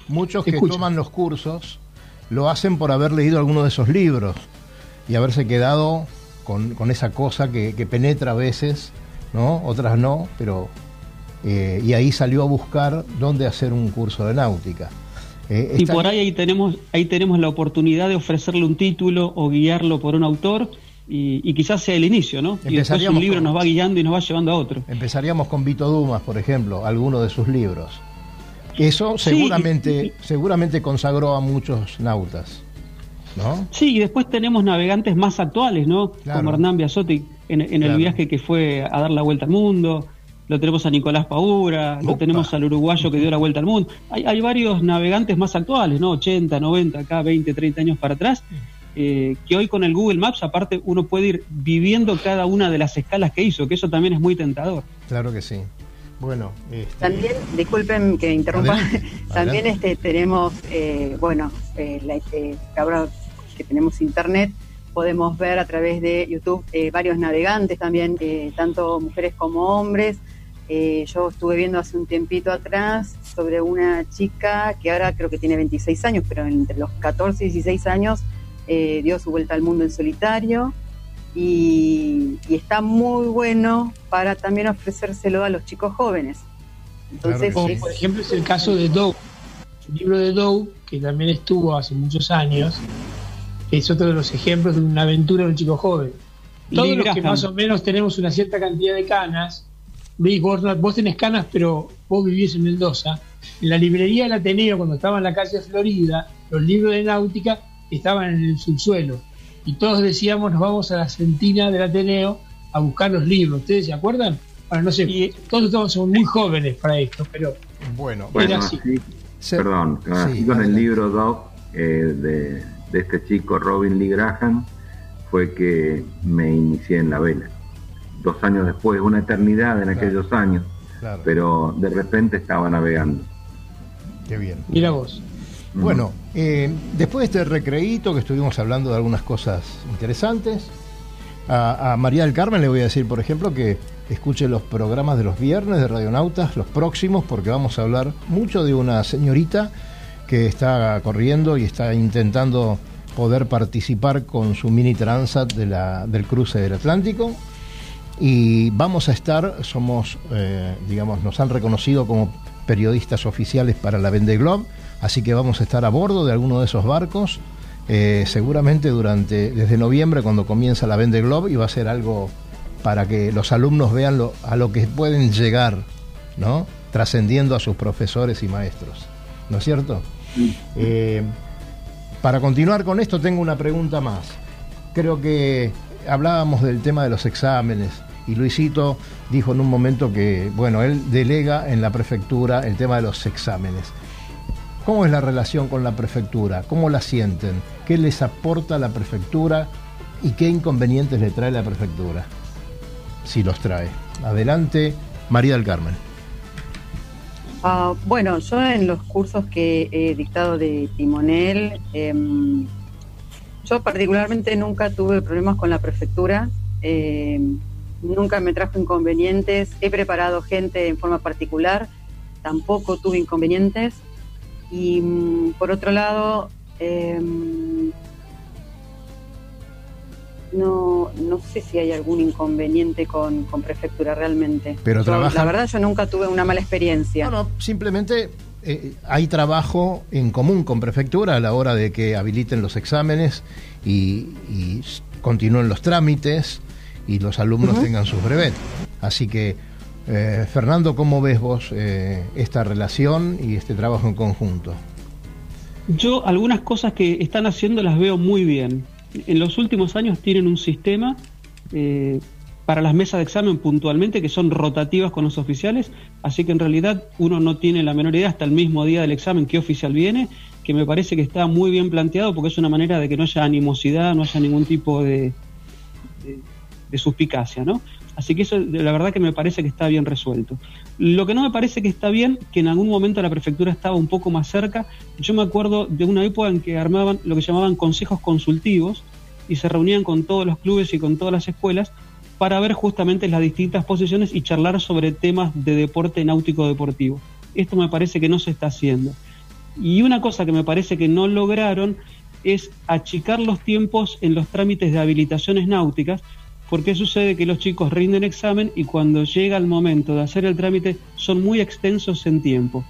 muchos que toman los cursos lo hacen por haber leído alguno de esos libros y haberse quedado con, esa cosa que, penetra a veces, ¿no? Otras no, pero... Eh, y ahí salió a buscar dónde hacer un curso de náutica. Eh, y por ahí, ahí tenemos ahí tenemos la oportunidad de ofrecerle un título o guiarlo por un autor y, quizás sea el inicio, ¿no? Y después un libro nos va guiando y nos va llevando a otro. Empezaríamos con Vito Dumas, por ejemplo, alguno de sus libros. Eso seguramente, seguramente consagró a muchos nautas. ¿No? Sí, y después tenemos navegantes más actuales, ¿no? Como Hernán Biasotti en, el viaje que fue a dar la vuelta al mundo, lo tenemos a Nicolás Paura, lo tenemos al uruguayo que dio la vuelta al mundo. Hay, varios navegantes más actuales, ¿no? 80, 90, acá 20, 30 años para atrás, eh, que hoy con el Google Maps, aparte, uno puede ir viviendo cada una de las escalas que hizo, que eso también es muy tentador. Claro que sí. Bueno, este... también, disculpen que interrumpa, también este tenemos, eh, bueno, eh, la, eh, ahora que tenemos internet, podemos ver a través de YouTube varios navegantes también, tanto mujeres como hombres, eh, yo estuve viendo hace un tiempito atrás sobre una chica que ahora creo que tiene 26 años, pero entre los 14 y 16 años eh, dio su vuelta al mundo en solitario y, está muy bueno para también ofrecérselo a los chicos jóvenes. Entonces, por ejemplo, es el caso de Doe, el libro de Doe, que también estuvo hace muchos años, es otro de los ejemplos de una aventura de un chico joven. Todos los que más o menos tenemos una cierta cantidad de canas, vos, vos tenés canas, pero vos vivís en Mendoza. En la librería del Ateneo, cuando estaba en la calle Florida, los libros de náutica estaban en el subsuelo. Y todos decíamos, nos vamos a la centina del Ateneo a buscar los libros. ¿Ustedes se acuerdan? Bueno, no sé, todos estamos muy jóvenes para esto, pero bueno, bueno perdón, con el libro Doc eh, de, de este chico Robin Lee Graham fue que me inicié en la vela dos años después, una eternidad en aquellos años, pero de repente estaba navegando. Qué bien. Mira vos. Bueno, eh, después de este recreíto que estuvimos hablando de algunas cosas interesantes, a, María del Carmen le voy a decir, por ejemplo, que escuche los programas de los viernes de Radionautas, los próximos, porque vamos a hablar mucho de una señorita que está corriendo y está intentando poder participar con su mini transat del cruce del Atlántico. Y vamos a estar, somos, eh, digamos, nos han reconocido como periodistas oficiales para la Vende Globe, así que vamos a estar a bordo de alguno de esos barcos, eh, seguramente durante, desde noviembre cuando comienza la Vende Globe, y va a ser algo para que los alumnos vean lo, a lo que pueden llegar, ¿no? Trascendiendo a sus profesores y maestros, ¿no es cierto? Eh, para continuar con esto, tengo una pregunta más. Creo que hablábamos del tema de los exámenes y Luisito dijo en un momento que, bueno, él delega en la prefectura el tema de los exámenes. ¿Cómo es la relación con la prefectura? ¿Cómo la sienten? ¿Qué les aporta la prefectura y qué inconvenientes le trae la prefectura? Si los trae. Adelante, María del Carmen. Ah, bueno, yo en los cursos que he dictado de timonel, em, yo particularmente nunca tuve problemas con la prefectura, em, nunca me trajo inconvenientes, he preparado gente en forma particular, tampoco tuve inconvenientes. Y mm, por otro lado, em, no, no sé si hay algún inconveniente con, prefectura realmente. Pero La verdad yo nunca tuve una mala experiencia. No, no, simplemente eh, hay trabajo en común con prefectura a la hora de que habiliten los exámenes y, continúen los trámites y los alumnos tengan sus brevet. Así que, eh, Fernando, ¿cómo ves vos eh, esta relación y este trabajo en conjunto? Yo algunas cosas que están haciendo las veo muy bien en los últimos años tienen un sistema eh, para las mesas de examen puntualmente que son rotativas con los oficiales, así que en realidad uno no tiene la menor idea hasta el mismo día del examen qué oficial viene, que me parece que está muy bien planteado porque es una manera de que no haya animosidad, no haya ningún tipo de, de, de suspicacia, ¿no? Así que eso la verdad que me parece que está bien resuelto. Lo que no me parece que está bien, que en algún momento la prefectura estaba un poco más cerca. Yo me acuerdo de una época en que armaban lo que llamaban consejos consultivos y se reunían con todos los clubes y con todas las escuelas para ver justamente las distintas posiciones y charlar sobre temas de deporte náutico deportivo. Esto me parece que no se está haciendo. Y una cosa que me parece que no lograron es achicar los tiempos en los trámites de habilitaciones náuticas, porque sucede que los chicos rinden examen y cuando llega el momento de hacer el trámite son muy extensos en tiempo.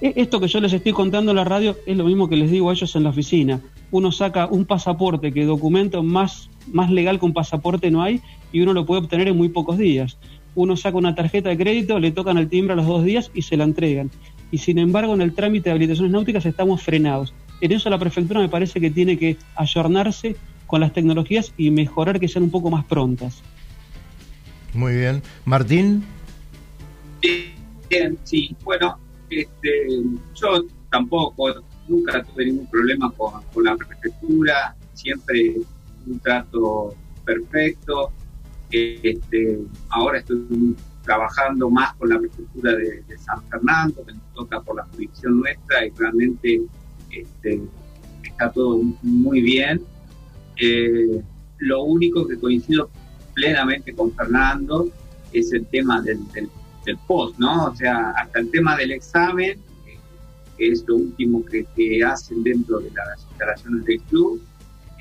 E, esto que yo les estoy contando en la radio es lo mismo que les digo a ellos en la oficina. Uno saca un pasaporte que documento más, más legal que un pasaporte no hay y uno lo puede obtener en muy pocos días. Uno saca una tarjeta de crédito, le tocan el timbre a los dos días y se la entregan. Y sin embargo en el trámite de habilitaciones náuticas estamos frenados. En eso la prefectura me parece que tiene que ayornarse con las tecnologías y mejorar que sean un poco más prontas. Muy bien. Martín. Bien, sí. Bueno, este, yo tampoco, nunca tuve ningún problema con, la prefectura, siempre un trato perfecto. Este, ahora estoy trabajando más con la prefectura de, San Fernando, que nos toca por la jurisdicción nuestra y realmente este, está todo muy bien. Eh, lo único que coincido plenamente con Fernando es el tema del, post, ¿no? O sea, hasta el tema del examen, que es lo último que, hacen dentro de las instalaciones del club,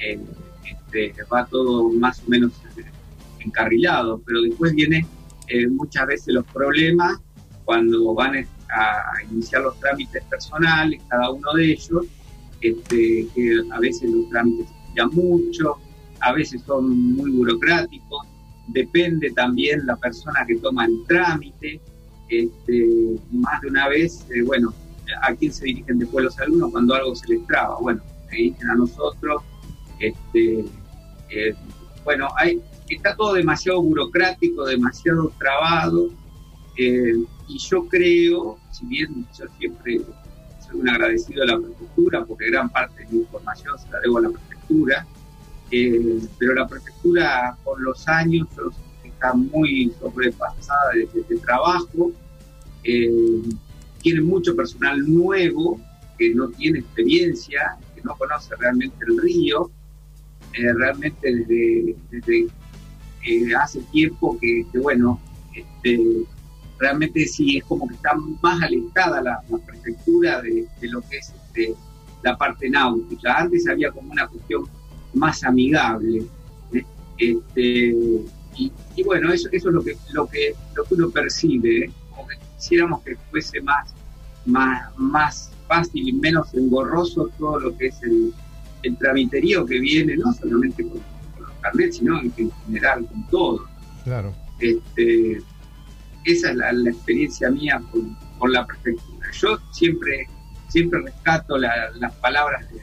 eh, este, va todo más o menos encarrilado, pero después vienen eh, muchas veces los problemas cuando van a iniciar los trámites personales, cada uno de ellos, este, que a veces los trámites mucho, a veces son muy burocráticos, depende también la persona que toma el trámite, este, más de una vez, eh, bueno, ¿a quién se dirigen después los alumnos cuando algo se les traba? Bueno, se dirigen a nosotros, este, eh, bueno, hay, está todo demasiado burocrático, demasiado trabado, eh, y yo creo, si bien yo siempre soy un agradecido a la prefectura, porque gran parte de mi información se la debo a la prefectura, eh, pero la prefectura con los años está muy sobrepasada de, trabajo, eh, tiene mucho personal nuevo que no tiene experiencia, que no conoce realmente el río, eh, realmente desde, hace tiempo que, bueno, este, realmente sí es como que está más alejada la, prefectura de, lo que es este, la parte náutica. Antes había como una cuestión más amigable. ¿eh? Este, y, bueno, eso, eso es lo que, lo que, lo que uno percibe, ¿eh? como que quisiéramos que fuese más, más, más fácil y menos engorroso todo lo que es el, el tramiterío que viene, no solamente con, los carnets, sino en, general con todo. Claro. Este, esa es la, experiencia mía con, con, la prefectura. Yo siempre, siempre rescato las palabras de,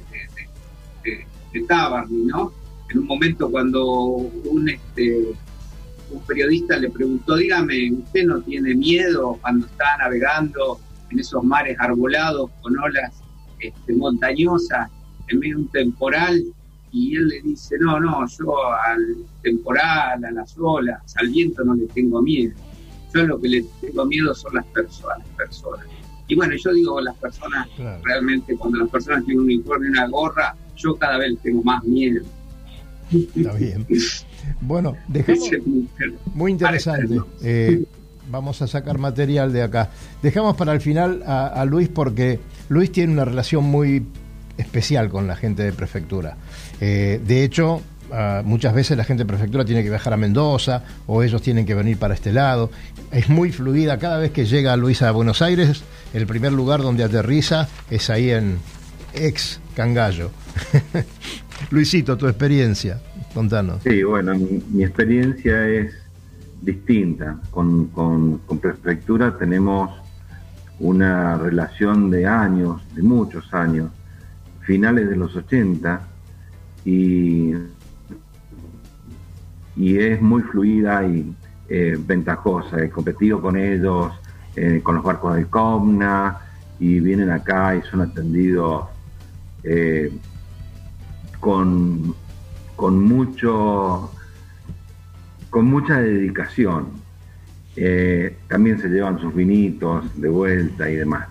de, ¿no? En un momento cuando un, este, un periodista le preguntó, dígame, ¿usted no tiene miedo cuando está navegando en esos mares arbolados con olas este, montañosas en medio de un temporal? Y él le dice, no, no, yo al temporal, a las olas, al viento no le tengo miedo. Yo lo que le tengo miedo son las personas. Personas. Y bueno, yo digo las personas, realmente cuando las personas tienen un uniforme y una gorra, yo cada vez tengo más miedo. Está bien. Bueno, dejamos. Muy interesante. Eh, vamos a sacar material de acá. Dejamos para el final a, Luis porque Luis tiene una relación muy especial con la gente de prefectura. Eh, de hecho, ah, muchas veces la gente de prefectura tiene que viajar a Mendoza o ellos tienen que venir para este lado. Es muy fluida. Cada vez que llega Luis a Buenos Aires, el primer lugar donde aterriza es ahí en ex Cangallo. Luisito, tu experiencia, contanos. Sí, bueno, mi, experiencia es distinta. Con, con, Prefectura tenemos una relación de años, de muchos años, finales de los 80, y, y es muy fluida y eh, ventajosa. He competido con ellos, eh, con los barcos de Comna, y vienen acá y son atendidos eh, con, con mucho con mucha dedicación. También se llevan sus vinitos de vuelta y demás.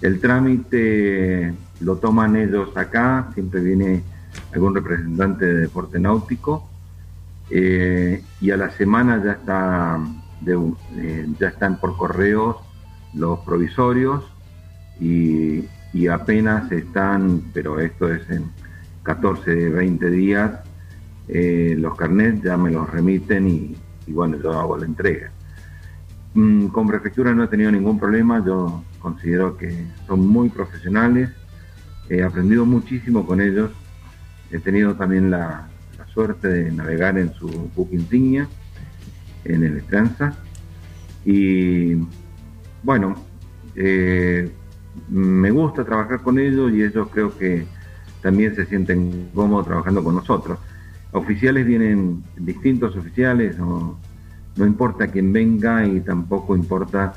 El trámite lo toman ellos acá, siempre viene algún representante de deporte náutico eh, y a la semana ya está eh, ya están por correos los provisorios y, apenas están, pero esto es en 14, 20 días, eh, los carnets ya me los remiten y, bueno, yo hago la entrega. Mm, con prefectura no he tenido ningún problema, yo considero que son muy profesionales, he aprendido muchísimo con ellos, he tenido también la, suerte de navegar en su buque insignia, en el Esperanza, y bueno, eh, me gusta trabajar con ellos y ellos creo que también se sienten cómodos trabajando con nosotros. Oficiales vienen distintos oficiales, no, no importa quién venga y tampoco importa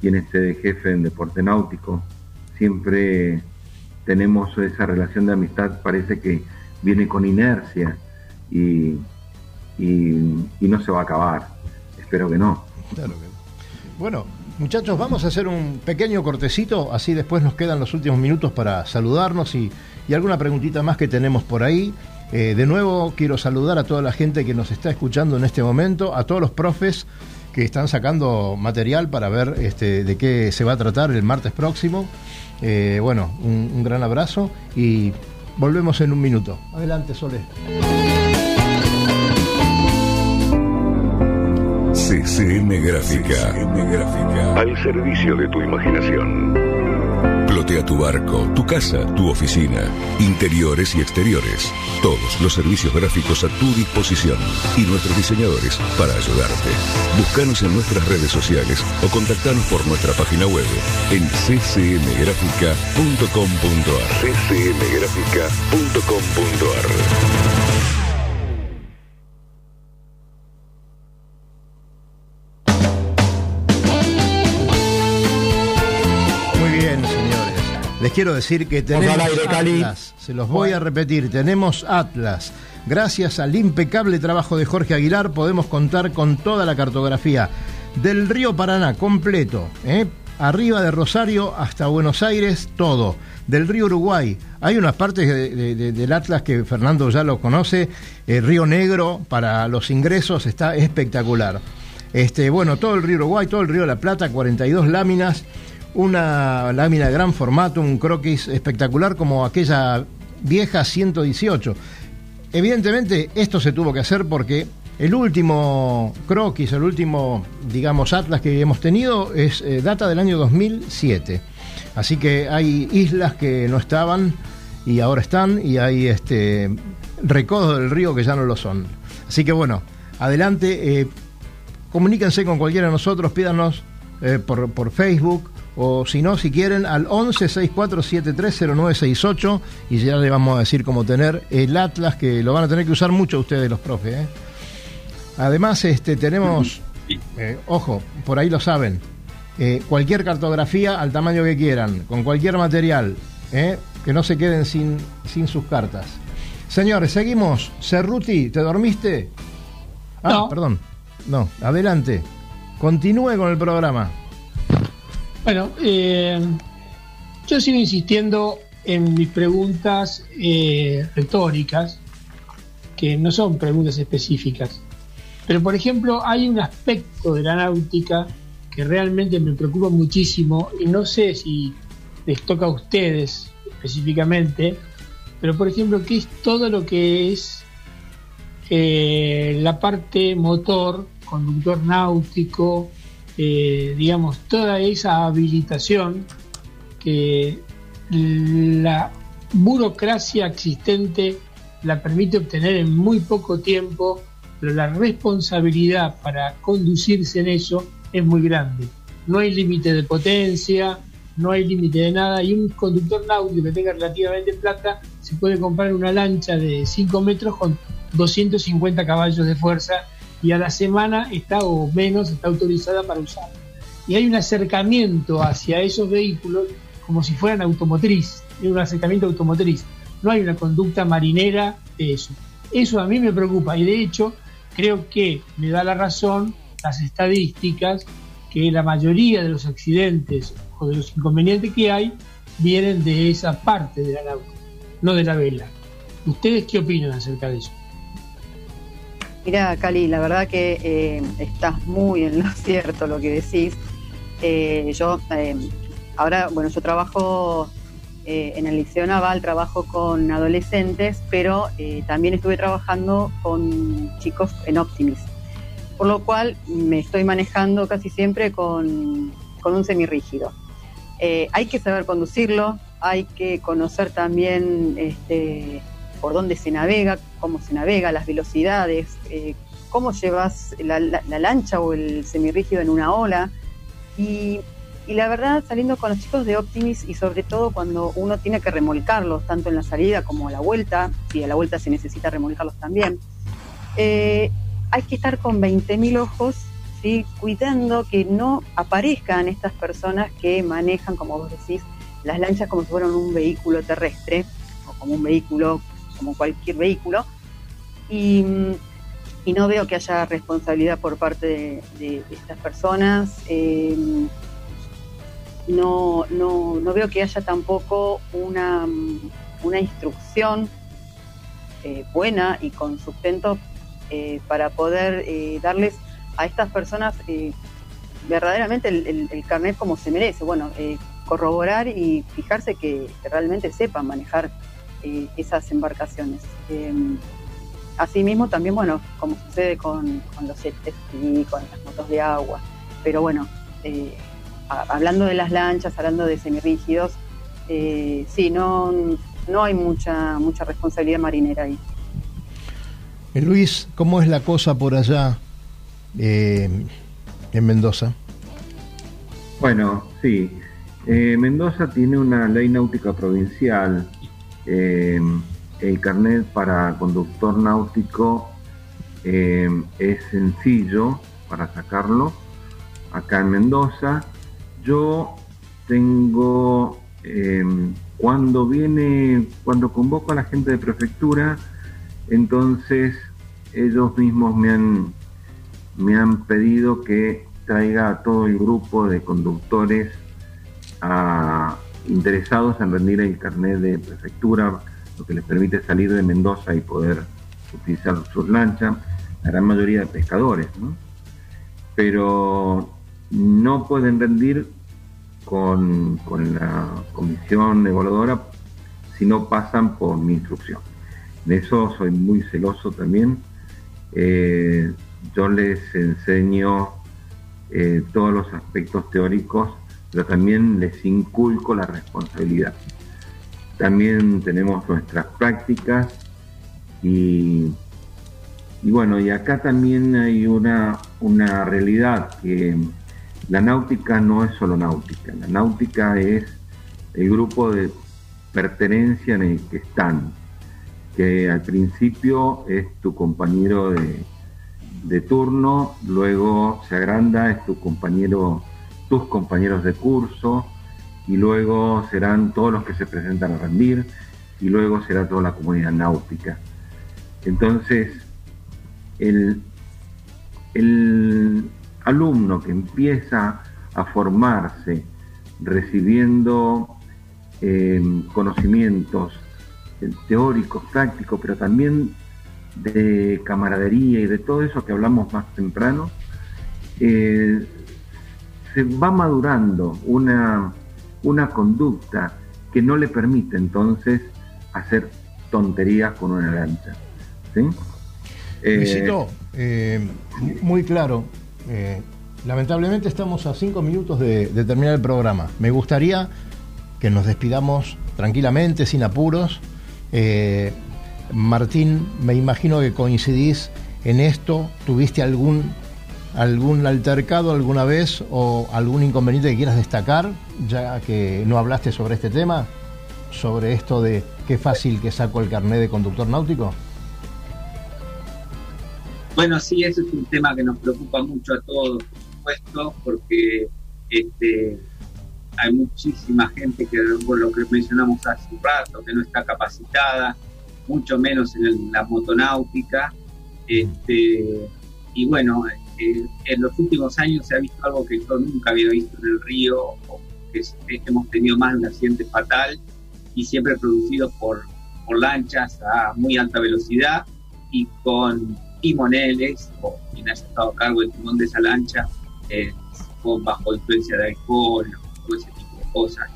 quién esté de jefe en deporte náutico. Siempre tenemos esa relación de amistad, parece que viene con inercia y, no se va a acabar. Espero que no. Claro que Bueno, muchachos, vamos a hacer un pequeño cortecito, así después nos quedan los últimos minutos para saludarnos y alguna preguntita más que tenemos por ahí. Eh, de nuevo quiero saludar a toda la gente que nos está escuchando en este momento, a todos los profes que están sacando material para ver este, de qué se va a tratar el martes próximo. Eh, bueno, un, gran abrazo y volvemos en un minuto. Adelante, Sole. CCM Gráfica. Gráfica. Al servicio de tu imaginación. Plotea tu barco, tu casa, tu oficina, interiores y exteriores. Todos los servicios gráficos a tu disposición y nuestros diseñadores para ayudarte. Búscanos en nuestras redes sociales o contactanos por nuestra página web en ccmgrafica.com.ar. ccmgrafica.com.ar. quiero decir que tenemos Atlas, se los voy a repetir, tenemos Atlas. Gracias al impecable trabajo de Jorge Aguilar podemos contar con toda la cartografía del río Paraná completo, ¿eh? arriba de Rosario hasta Buenos Aires, todo. Del río Uruguay, hay unas partes del Atlas que Fernando ya lo conoce, el Río Negro para los ingresos está espectacular. Este, bueno, todo el río Uruguay, todo el río de la Plata, 42 láminas, una lámina de gran formato, un croquis espectacular como aquella vieja 118. Evidentemente esto se tuvo que hacer porque el último croquis, el último, digamos, atlas que hemos tenido es eh, data del año 2007. Así que hay islas que no estaban y ahora están y hay este recodos del río que ya no lo son. Así que bueno, adelante, eh, comuníquense con cualquiera de nosotros, pídanos eh, por, por Facebook o si no, si quieren, al 11 64730968 y ya le vamos a decir cómo tener el Atlas, que lo van a tener que usar mucho ustedes los profes. ¿eh? Además, este, tenemos, eh, ojo, por ahí lo saben, eh, cualquier cartografía al tamaño que quieran, con cualquier material, que no se queden sin, sin sus cartas. Señores, seguimos. Cerruti, ¿te dormiste? Ah, perdón. No, adelante. Continúe con el programa. Bueno, eh, yo sigo insistiendo en mis preguntas eh, retóricas, que no son preguntas específicas. Pero, por ejemplo, hay un aspecto de la náutica que realmente me preocupa muchísimo y no sé si les toca a ustedes específicamente, pero, por ejemplo, que es todo lo que es eh, la parte motor, conductor náutico, eh, digamos, toda esa habilitación que la burocracia existente la permite obtener en muy poco tiempo, pero la responsabilidad para conducirse en eso es muy grande. No hay límite de potencia, no hay límite de nada, y un conductor náutico que tenga relativamente plata se puede comprar una lancha de 5 metros con 250 caballos de fuerza y a la semana está o menos está autorizada para usar. Y hay un acercamiento hacia esos vehículos como si fueran automotriz, un acercamiento automotriz. No hay una conducta marinera de eso. Eso a mí me preocupa y de hecho creo que me da la razón las estadísticas que la mayoría de los accidentes o de los inconvenientes que hay vienen de esa parte de la náutica, no de la vela. ¿Ustedes qué opinan acerca de eso? Mira, Cali, la verdad que eh, estás muy en lo cierto lo que decís. Eh, yo, eh, ahora, bueno, yo trabajo en el Liceo Naval, trabajo con adolescentes, pero también estuve trabajando con chicos en Optimis, por lo cual me estoy manejando casi siempre con, con un semirrígido. hay que saber conducirlo, hay que conocer también este, por dónde se navega, cómo se navega, las velocidades, eh, cómo llevas la, lancha o el semirrígido en una ola. Y, la verdad, saliendo con los chicos de Optimis y sobre todo cuando uno tiene que remolcarlos, tanto en la salida como a la vuelta, si a la vuelta se necesita remolcarlos también, eh, hay que estar con 20.000 ojos, ¿sí? cuidando que no aparezcan estas personas que manejan, como vos decís, las lanchas como si fueran un vehículo terrestre o como un vehículo como cualquier vehículo, y, no veo que haya responsabilidad por parte de, estas personas. Em, no, no, no, veo que haya tampoco una, una instrucción eh, buena y con sustento eh, para poder eh, darles a estas personas verdaderamente el, carnet como se merece. Bueno, corroborar y fijarse que realmente sepan manejar eh, esas embarcaciones. Eh, asimismo, también, bueno, como sucede con, los jet con las motos de agua, pero bueno, eh, hablando de las lanchas, hablando de semirrígidos, sí, no, no hay mucha, mucha responsabilidad marinera ahí. Luis, ¿cómo es la cosa por allá en Mendoza? Bueno, sí. Mendoza tiene una ley náutica provincial eh, el carnet para conductor náutico eh, es sencillo para sacarlo acá en Mendoza. Yo tengo, eh, cuando viene, cuando convoco a la gente de prefectura, entonces ellos mismos me han, me han pedido que traiga a todo el grupo de conductores a, interesados en rendir el carnet de prefectura, lo que les permite salir de Mendoza y poder utilizar sus lanchas, la gran mayoría de pescadores. pero no pueden rendir con, la comisión evaluadora si no pasan por mi instrucción. De eso soy muy celoso también. Eh, yo les enseño eh, todos los aspectos teóricos, pero también les inculco la responsabilidad. También tenemos nuestras prácticas y, y bueno, y acá también hay una, una realidad que la náutica no es solo náutica, la náutica es el grupo de pertenencia en el que están, que al principio es tu compañero de, turno, luego se agranda, es tu compañero, tus compañeros de curso, y luego serán todos los que se presentan a rendir, y luego será toda la comunidad náutica. Entonces, el, el alumno que empieza a formarse recibiendo eh, conocimientos teóricos, prácticos, pero también de camaradería y de todo eso que hablamos más temprano, eh, se va madurando una, una conducta que no le permite entonces hacer tonterías con una lancha. ¿sí? Eh, muy claro, eh, lamentablemente estamos a cinco minutos de, terminar el programa. Me gustaría que nos despidamos tranquilamente, sin apuros. Eh, Martín, me imagino que coincidís en esto. ¿Tuviste algún, algún altercado alguna vez o algún inconveniente que quieras destacar, ya que no hablaste sobre este tema? Sobre esto de qué fácil que saco el carnet de conductor náutico. Bueno, sí, ese es un tema que nos preocupa mucho a todos, por supuesto, porque este, hay muchísima gente que, por lo que mencionamos hace un rato, que no está capacitada, mucho menos en la motonáutica. Este, y bueno, eh, en los últimos años se ha visto algo que yo nunca había visto en el río, que, es, hemos tenido más de un accidente fatal y siempre producido por, por lanchas a muy alta velocidad y con timoneles o quien haya estado a cargo del timón de esa lancha eh, bajo influencia de alcohol o ese tipo de cosas.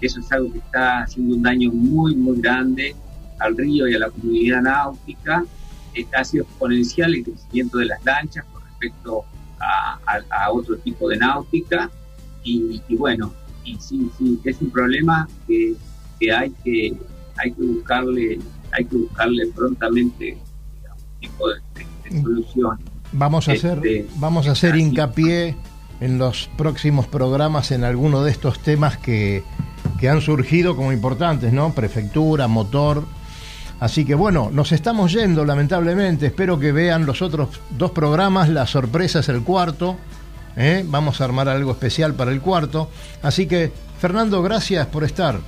Eso es algo que está haciendo un daño muy, muy grande al río y a la comunidad náutica. Está, ha sido exponencial el crecimiento de las lanchas respecto a, otro tipo de náutica. Y, bueno, y sí, sí, es un problema que, que, hay que hay que buscarle hay que buscarle prontamente un tipo de, solución. Vamos a hacer, este, vamos a hacer hincapié en los próximos programas en alguno de estos temas que, que han surgido como importantes, ¿no? Prefectura, motor. Así que bueno, nos estamos yendo lamentablemente. Espero que vean los otros dos programas. La sorpresa es el cuarto. ¿eh? Vamos a armar algo especial para el cuarto. Así que, Fernando, gracias por estar.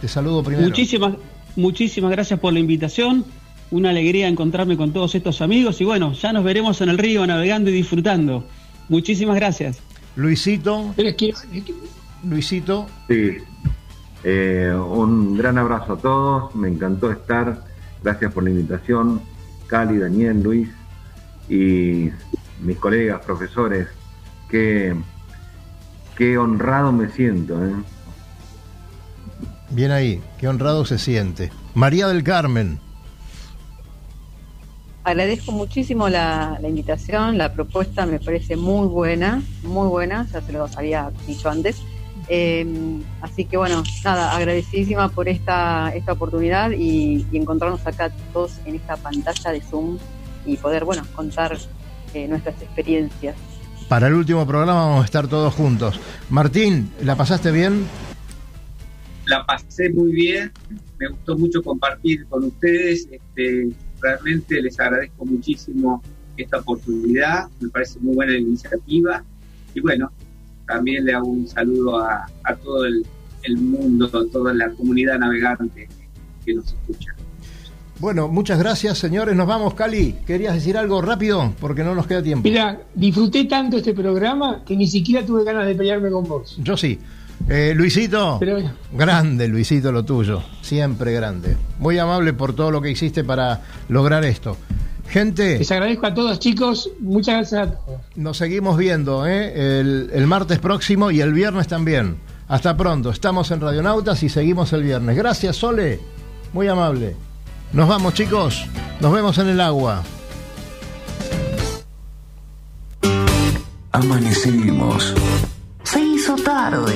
Te saludo primero. Muchísimas, muchísimas gracias por la invitación una alegría encontrarme con todos estos amigos y bueno, ya nos veremos en el río navegando y disfrutando. Muchísimas gracias. Luisito. Luisito. Sí. Eh, un gran abrazo a todos. Me encantó estar. Gracias por la invitación. Cali, Daniel, Luis y mis colegas, profesores. Qué, qué honrado me siento. ¿eh? Bien ahí, qué honrado se siente. María del Carmen agradezco muchísimo la, invitación, la propuesta me parece muy buena, muy buena, ya se lo había dicho antes. Em, así que bueno, nada, agradecidísima por esta, esta oportunidad y, encontrarnos acá todos en esta pantalla de Zoom y poder, bueno, contar eh, nuestras experiencias. Para el último programa vamos a estar todos juntos. Martín, ¿la pasaste bien? La pasé muy bien, me gustó mucho compartir con ustedes. Este, realmente les agradezco muchísimo esta oportunidad, me parece muy buena la iniciativa y bueno, también le hago un saludo a, todo el, mundo, a toda la comunidad navegante que nos escucha. Bueno, muchas gracias, señores. Nos vamos, Cali. ¿Querías decir algo rápido? Porque no nos queda tiempo. Mira, disfruté tanto este programa que ni siquiera tuve ganas de pelearme con vos. Yo sí. Eh, Luisito, grande Luisito lo tuyo, siempre grande. Muy amable por todo lo que hiciste para lograr esto. Gente. Les agradezco a todos, chicos. Muchas gracias a todos. Nos seguimos viendo ¿eh? el, el martes próximo y el viernes también. Hasta pronto. Estamos en Radionautas y seguimos el viernes. Gracias, Sole. Muy amable. Nos vamos, chicos. Nos vemos en el agua. Amanecimos. Se hizo tarde.